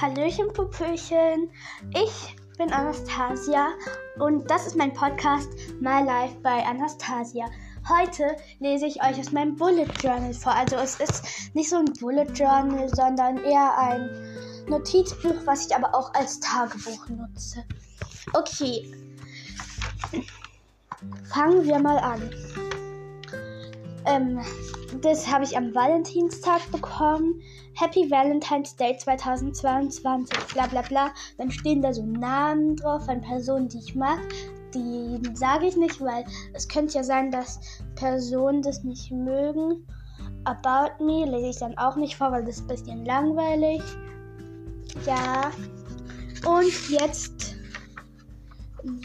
Hallöchen, Pupöchen. Ich bin Anastasia und das ist mein Podcast My Life bei Anastasia. Heute lese ich euch aus meinem Bullet Journal vor. Also es ist nicht so ein Bullet Journal, sondern eher ein Notizbuch, was ich aber auch als Tagebuch nutze. Okay, fangen wir mal an. Ähm, das habe ich am Valentinstag bekommen. Happy Valentine's Day 2022, bla bla bla. Dann stehen da so Namen drauf von Personen, die ich mag. Die sage ich nicht, weil es könnte ja sein, dass Personen das nicht mögen. About Me lese ich dann auch nicht vor, weil das ist ein bisschen langweilig. Ja. Und jetzt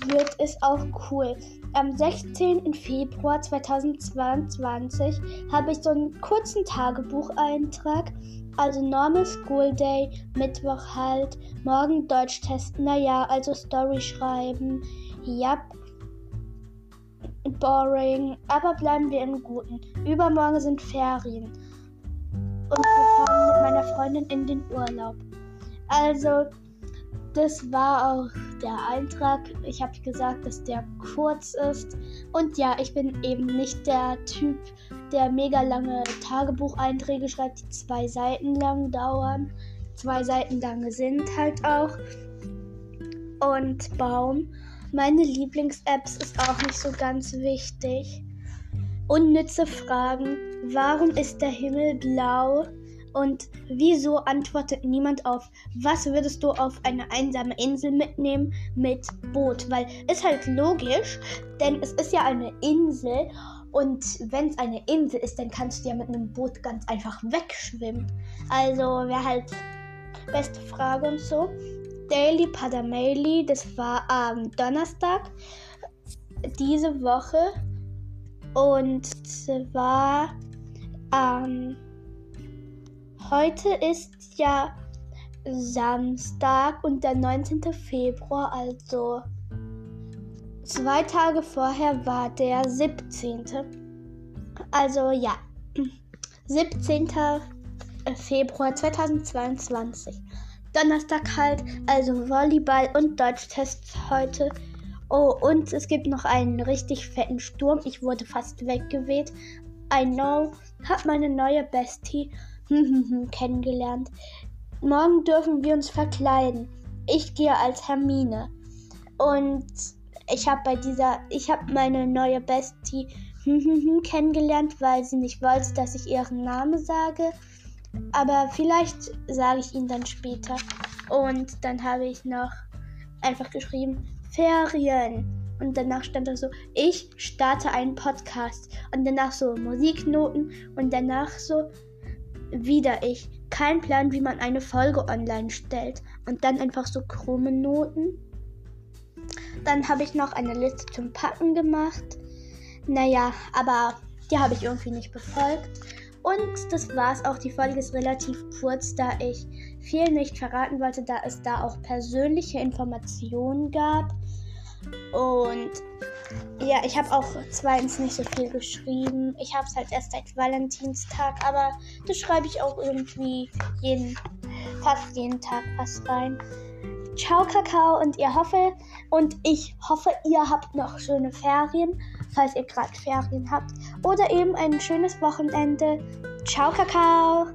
wird es auch cool. Am 16. Februar 2022 habe ich so einen kurzen Tagebucheintrag. Also Normal School Day, Mittwoch halt, morgen Deutsch testen, naja, also Story schreiben. Ja, boring, aber bleiben wir im Guten. Übermorgen sind Ferien. Und wir fahren mit meiner Freundin in den Urlaub. Also, das war auch der Eintrag. Ich habe gesagt, dass der kurz ist. Und ja, ich bin eben nicht der Typ, der mega lange Tagebucheinträge schreibt, die zwei Seiten lang dauern. Zwei Seiten lang sind halt auch. Und Baum. Meine Lieblings-Apps ist auch nicht so ganz wichtig. Unnütze Fragen. Warum ist der Himmel blau? Und wieso antwortet niemand auf, was würdest du auf eine einsame Insel mitnehmen mit Boot? Weil ist halt logisch, denn es ist ja eine Insel und wenn es eine Insel ist, dann kannst du ja mit einem Boot ganz einfach wegschwimmen. Also wäre halt beste Frage und so. Daily Padamaili, das war am Donnerstag diese Woche und zwar am ähm, Heute ist ja Samstag und der 19. Februar, also zwei Tage vorher war der 17. Also ja, 17. Februar 2022. Donnerstag halt, also Volleyball und Deutschtests heute. Oh, und es gibt noch einen richtig fetten Sturm. Ich wurde fast weggeweht. I know, hab meine neue Bestie kennengelernt. Morgen dürfen wir uns verkleiden. Ich gehe als Hermine. Und ich habe bei dieser, ich habe meine neue Bestie kennengelernt, weil sie nicht wollte, dass ich ihren Namen sage. Aber vielleicht sage ich ihn dann später. Und dann habe ich noch einfach geschrieben, Ferien. Und danach stand da so, ich starte einen Podcast. Und danach so Musiknoten. Und danach so, wieder ich. Kein Plan, wie man eine Folge online stellt. Und dann einfach so krumme Noten. Dann habe ich noch eine Liste zum Packen gemacht. Naja, aber die habe ich irgendwie nicht befolgt. Und das war's auch. Die Folge ist relativ kurz, da ich viel nicht verraten wollte, da es da auch persönliche Informationen gab. Und ja, ich habe auch zweitens nicht so viel geschrieben. Ich habe es halt erst seit Valentinstag, aber das schreibe ich auch irgendwie jeden, fast jeden Tag was rein. Ciao Kakao und ihr hoffe und ich hoffe, ihr habt noch schöne Ferien, falls ihr gerade Ferien habt oder eben ein schönes Wochenende. Ciao Kakao.